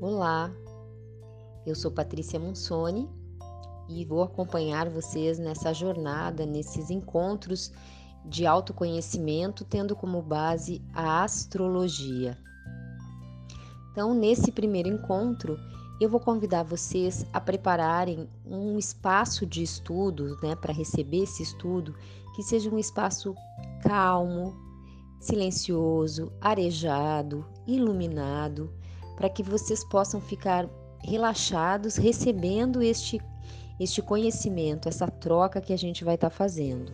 Olá, eu sou Patrícia Monsoni e vou acompanhar vocês nessa jornada, nesses encontros de autoconhecimento, tendo como base a astrologia. Então, nesse primeiro encontro, eu vou convidar vocês a prepararem um espaço de estudo, né, para receber esse estudo, que seja um espaço calmo, silencioso, arejado, iluminado, para que vocês possam ficar relaxados recebendo este este conhecimento, essa troca que a gente vai estar tá fazendo.